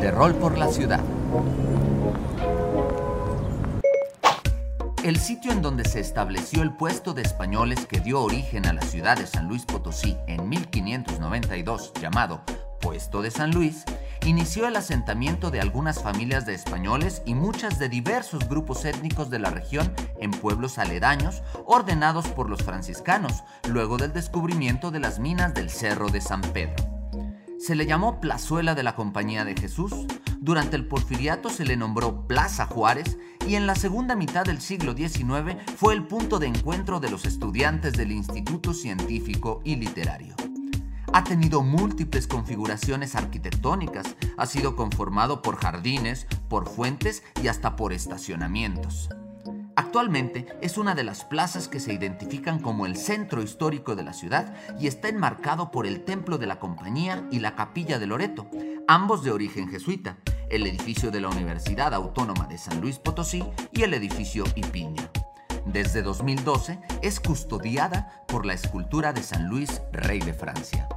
De rol por la ciudad. El sitio en donde se estableció el puesto de españoles que dio origen a la ciudad de San Luis Potosí en 1592, llamado Puesto de San Luis, inició el asentamiento de algunas familias de españoles y muchas de diversos grupos étnicos de la región en pueblos aledaños ordenados por los franciscanos luego del descubrimiento de las minas del Cerro de San Pedro. Se le llamó Plazuela de la Compañía de Jesús, durante el porfiriato se le nombró Plaza Juárez y en la segunda mitad del siglo XIX fue el punto de encuentro de los estudiantes del Instituto Científico y Literario. Ha tenido múltiples configuraciones arquitectónicas, ha sido conformado por jardines, por fuentes y hasta por estacionamientos. Actualmente es una de las plazas que se identifican como el centro histórico de la ciudad y está enmarcado por el Templo de la Compañía y la Capilla de Loreto, ambos de origen jesuita, el edificio de la Universidad Autónoma de San Luis Potosí y el edificio Ipiña. Desde 2012 es custodiada por la escultura de San Luis, rey de Francia.